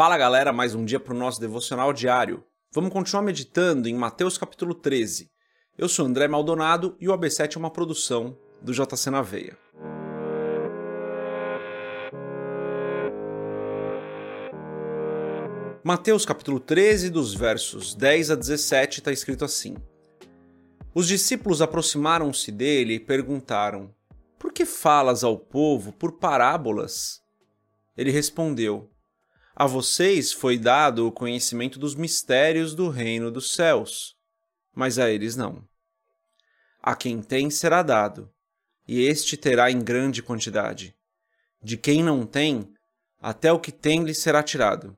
Fala galera, mais um dia para o nosso devocional diário. Vamos continuar meditando em Mateus capítulo 13. Eu sou André Maldonado e o AB7 é uma produção do JC na Veia. Mateus capítulo 13, dos versos 10 a 17, está escrito assim: Os discípulos aproximaram-se dele e perguntaram: Por que falas ao povo por parábolas? Ele respondeu: a vocês foi dado o conhecimento dos mistérios do reino dos céus, mas a eles não. A quem tem será dado, e este terá em grande quantidade. De quem não tem, até o que tem lhe será tirado.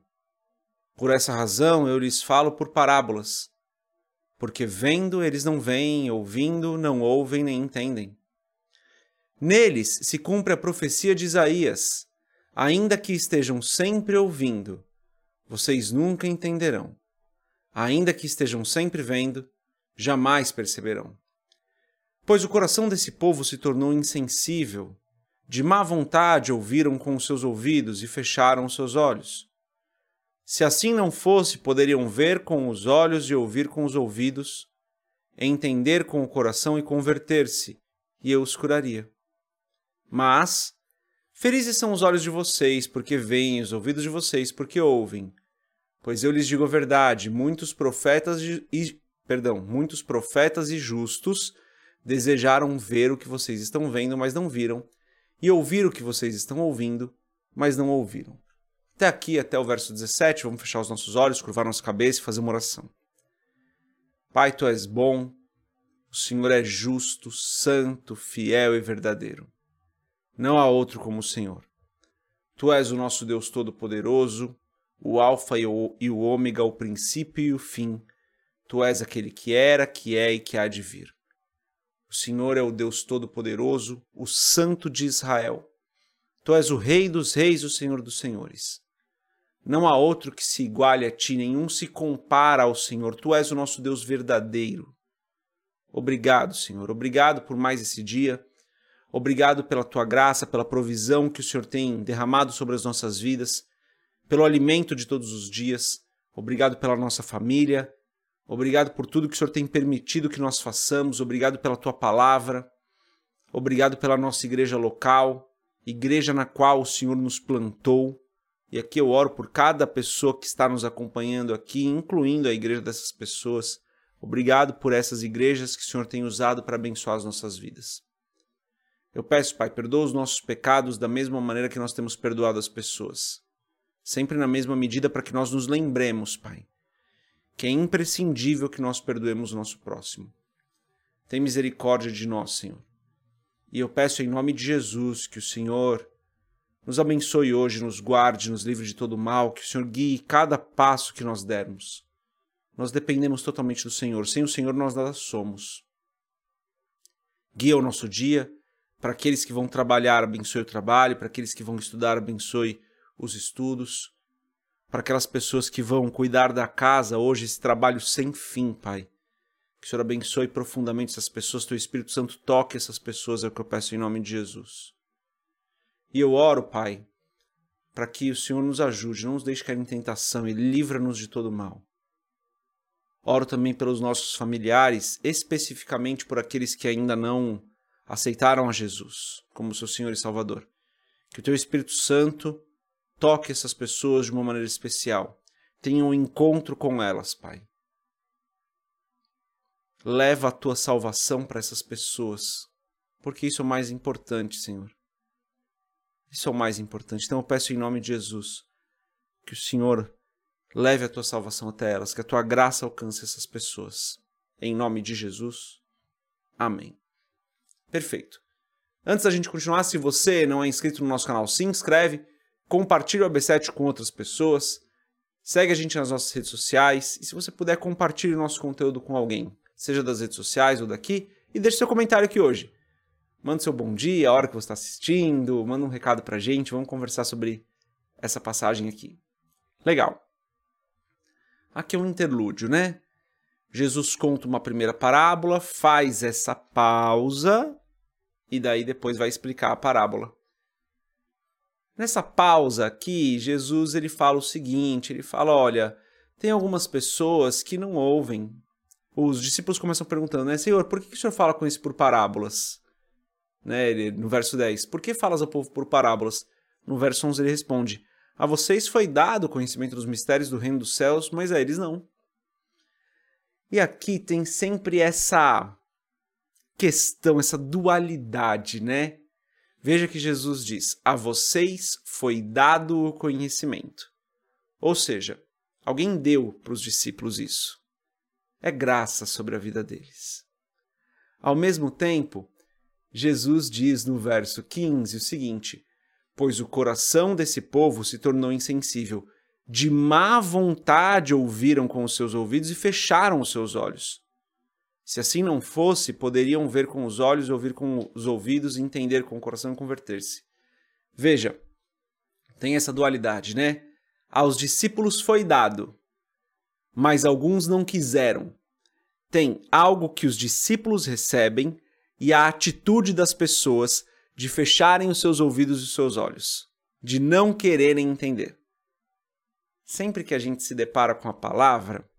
Por essa razão eu lhes falo por parábolas, porque vendo eles não veem, ouvindo não ouvem nem entendem. Neles se cumpre a profecia de Isaías Ainda que estejam sempre ouvindo, vocês nunca entenderão. Ainda que estejam sempre vendo, jamais perceberão. Pois o coração desse povo se tornou insensível. De má vontade ouviram com os seus ouvidos e fecharam os seus olhos. Se assim não fosse, poderiam ver com os olhos e ouvir com os ouvidos, entender com o coração e converter-se, e eu os curaria. Mas, Felizes são os olhos de vocês, porque veem, os ouvidos de vocês, porque ouvem. Pois eu lhes digo a verdade, muitos profetas e, perdão, muitos profetas e justos desejaram ver o que vocês estão vendo, mas não viram, e ouvir o que vocês estão ouvindo, mas não ouviram. Até aqui, até o verso 17, vamos fechar os nossos olhos, curvar nossa cabeça e fazer uma oração. Pai, tu és bom, o Senhor é justo, santo, fiel e verdadeiro. Não há outro como o Senhor. Tu és o nosso Deus Todo-Poderoso, o Alfa e o Ômega, o princípio e o fim. Tu és aquele que era, que é e que há de vir. O Senhor é o Deus Todo-Poderoso, o Santo de Israel. Tu és o Rei dos Reis e o Senhor dos Senhores. Não há outro que se iguale a ti, nenhum se compara ao Senhor. Tu és o nosso Deus verdadeiro. Obrigado, Senhor. Obrigado por mais esse dia. Obrigado pela tua graça, pela provisão que o Senhor tem derramado sobre as nossas vidas, pelo alimento de todos os dias. Obrigado pela nossa família. Obrigado por tudo que o Senhor tem permitido que nós façamos. Obrigado pela tua palavra. Obrigado pela nossa igreja local, igreja na qual o Senhor nos plantou. E aqui eu oro por cada pessoa que está nos acompanhando aqui, incluindo a igreja dessas pessoas. Obrigado por essas igrejas que o Senhor tem usado para abençoar as nossas vidas. Eu peço, Pai, perdoa os nossos pecados da mesma maneira que nós temos perdoado as pessoas. Sempre na mesma medida para que nós nos lembremos, Pai, que é imprescindível que nós perdoemos o nosso próximo. Tem misericórdia de nós, Senhor. E eu peço em nome de Jesus que o Senhor nos abençoe hoje, nos guarde, nos livre de todo mal, que o Senhor guie cada passo que nós dermos. Nós dependemos totalmente do Senhor. Sem o Senhor nós nada somos. Guia o nosso dia para aqueles que vão trabalhar, abençoe o trabalho. Para aqueles que vão estudar, abençoe os estudos. Para aquelas pessoas que vão cuidar da casa hoje, esse trabalho sem fim, Pai. Que o Senhor abençoe profundamente essas pessoas, teu Espírito Santo toque essas pessoas, é o que eu peço em nome de Jesus. E eu oro, Pai, para que o Senhor nos ajude, não nos deixe cair em tentação e livra-nos de todo mal. Oro também pelos nossos familiares, especificamente por aqueles que ainda não aceitaram a Jesus como seu Senhor e Salvador. Que o teu Espírito Santo toque essas pessoas de uma maneira especial. Tenha um encontro com elas, Pai. Leva a tua salvação para essas pessoas, porque isso é o mais importante, Senhor. Isso é o mais importante. Então eu peço em nome de Jesus que o Senhor leve a tua salvação até elas, que a tua graça alcance essas pessoas. Em nome de Jesus. Amém. Perfeito. Antes da gente continuar, se você não é inscrito no nosso canal, se inscreve, compartilha o AB7 com outras pessoas, segue a gente nas nossas redes sociais e se você puder, compartilhe o nosso conteúdo com alguém, seja das redes sociais ou daqui, e deixe seu comentário aqui hoje. Manda seu bom dia, a hora que você está assistindo, manda um recado pra gente, vamos conversar sobre essa passagem aqui. Legal. Aqui é um interlúdio, né? Jesus conta uma primeira parábola, faz essa pausa e daí depois vai explicar a parábola. Nessa pausa aqui, Jesus ele fala o seguinte, ele fala, olha, tem algumas pessoas que não ouvem. Os discípulos começam perguntando, né, Senhor, por que o Senhor fala com isso por parábolas? Né, ele, no verso 10, por que falas ao povo por parábolas? No verso 11 ele responde, a vocês foi dado o conhecimento dos mistérios do reino dos céus, mas a eles não. E aqui tem sempre essa questão, essa dualidade, né? Veja que Jesus diz: A vocês foi dado o conhecimento. Ou seja, alguém deu para os discípulos isso. É graça sobre a vida deles. Ao mesmo tempo, Jesus diz no verso 15 o seguinte: Pois o coração desse povo se tornou insensível, de má vontade ouviram com os seus ouvidos e fecharam os seus olhos. Se assim não fosse, poderiam ver com os olhos, ouvir com os ouvidos, entender com o coração e converter-se. Veja, tem essa dualidade, né? Aos discípulos foi dado, mas alguns não quiseram. Tem algo que os discípulos recebem e a atitude das pessoas de fecharem os seus ouvidos e os seus olhos, de não quererem entender. Sempre que a gente se depara com a palavra,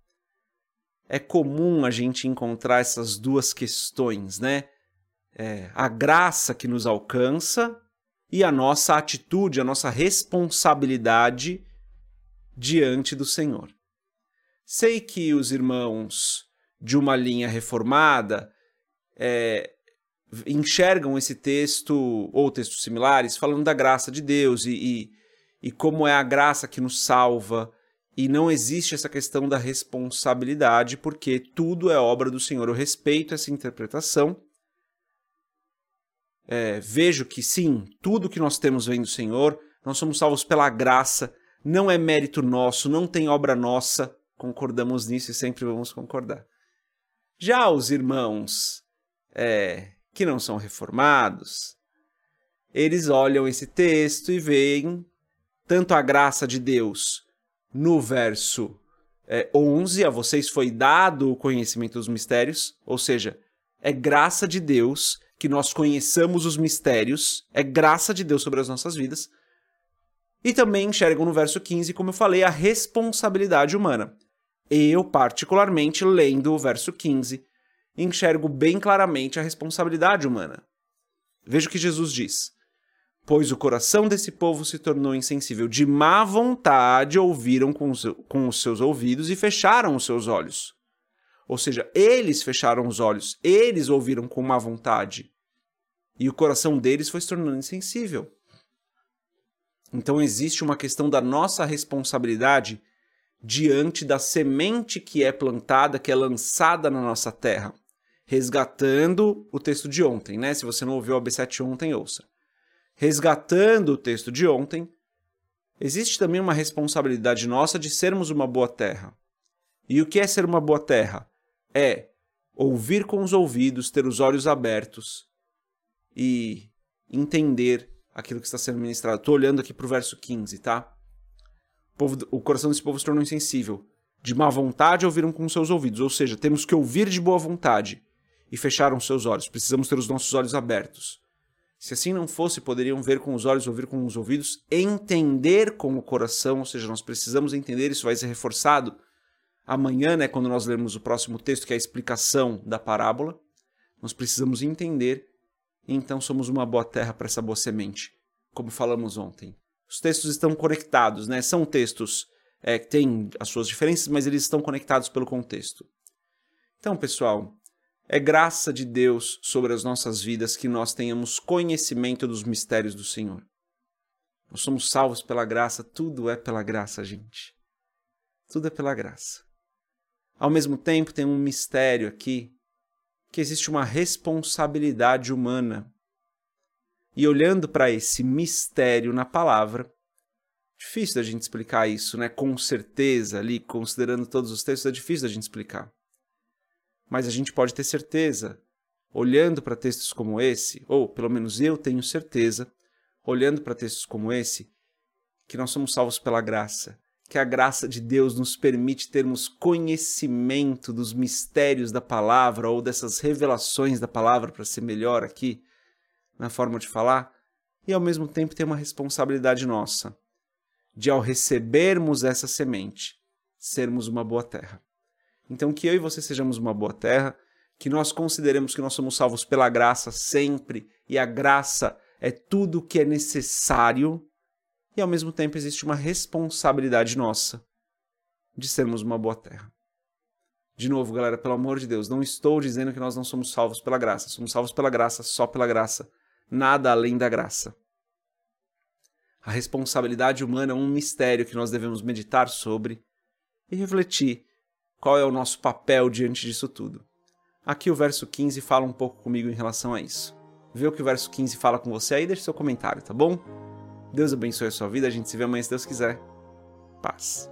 é comum a gente encontrar essas duas questões, né? É, a graça que nos alcança e a nossa atitude, a nossa responsabilidade diante do Senhor. Sei que os irmãos de uma linha reformada é, enxergam esse texto ou textos similares falando da graça de Deus e, e, e como é a graça que nos salva e não existe essa questão da responsabilidade, porque tudo é obra do Senhor. Eu respeito essa interpretação. É, vejo que sim, tudo que nós temos vem do Senhor, nós somos salvos pela graça, não é mérito nosso, não tem obra nossa, concordamos nisso e sempre vamos concordar. Já os irmãos é, que não são reformados, eles olham esse texto e veem tanto a graça de Deus no verso é, 11, a vocês foi dado o conhecimento dos mistérios, ou seja, é graça de Deus que nós conheçamos os mistérios, é graça de Deus sobre as nossas vidas. E também enxergam no verso 15, como eu falei, a responsabilidade humana. Eu, particularmente, lendo o verso 15, enxergo bem claramente a responsabilidade humana. Veja o que Jesus diz: pois o coração desse povo se tornou insensível. De má vontade ouviram com os, com os seus ouvidos e fecharam os seus olhos. Ou seja, eles fecharam os olhos, eles ouviram com má vontade. E o coração deles foi se tornando insensível. Então existe uma questão da nossa responsabilidade diante da semente que é plantada, que é lançada na nossa terra. Resgatando o texto de ontem, né? Se você não ouviu o AB7 ontem, ouça resgatando o texto de ontem, existe também uma responsabilidade nossa de sermos uma boa terra. E o que é ser uma boa terra? É ouvir com os ouvidos, ter os olhos abertos e entender aquilo que está sendo ministrado. Estou olhando aqui para o verso 15, tá? O, povo, o coração desse povo se tornou insensível. De má vontade ouviram com seus ouvidos, ou seja, temos que ouvir de boa vontade e fecharam seus olhos. Precisamos ter os nossos olhos abertos. Se assim não fosse, poderiam ver com os olhos, ouvir com os ouvidos, entender com o coração, ou seja, nós precisamos entender, isso vai ser reforçado amanhã, né, quando nós lermos o próximo texto, que é a explicação da parábola. Nós precisamos entender, e então somos uma boa terra para essa boa semente, como falamos ontem. Os textos estão conectados, né? São textos é, que têm as suas diferenças, mas eles estão conectados pelo contexto. Então, pessoal, é graça de Deus sobre as nossas vidas que nós tenhamos conhecimento dos mistérios do Senhor. Nós somos salvos pela graça, tudo é pela graça, gente. Tudo é pela graça. Ao mesmo tempo, tem um mistério aqui, que existe uma responsabilidade humana. E olhando para esse mistério na palavra, difícil da gente explicar isso, né? Com certeza, ali, considerando todos os textos, é difícil da gente explicar. Mas a gente pode ter certeza, olhando para textos como esse, ou pelo menos eu tenho certeza, olhando para textos como esse, que nós somos salvos pela graça, que a graça de Deus nos permite termos conhecimento dos mistérios da palavra ou dessas revelações da palavra, para ser melhor aqui na forma de falar, e ao mesmo tempo tem uma responsabilidade nossa de, ao recebermos essa semente, sermos uma boa terra. Então, que eu e você sejamos uma boa terra, que nós consideremos que nós somos salvos pela graça sempre, e a graça é tudo o que é necessário, e ao mesmo tempo existe uma responsabilidade nossa de sermos uma boa terra. De novo, galera, pelo amor de Deus, não estou dizendo que nós não somos salvos pela graça. Somos salvos pela graça, só pela graça. Nada além da graça. A responsabilidade humana é um mistério que nós devemos meditar sobre e refletir qual é o nosso papel diante disso tudo. Aqui o verso 15 fala um pouco comigo em relação a isso. Vê o que o verso 15 fala com você aí, deixe seu comentário, tá bom? Deus abençoe a sua vida, a gente se vê amanhã se Deus quiser. Paz.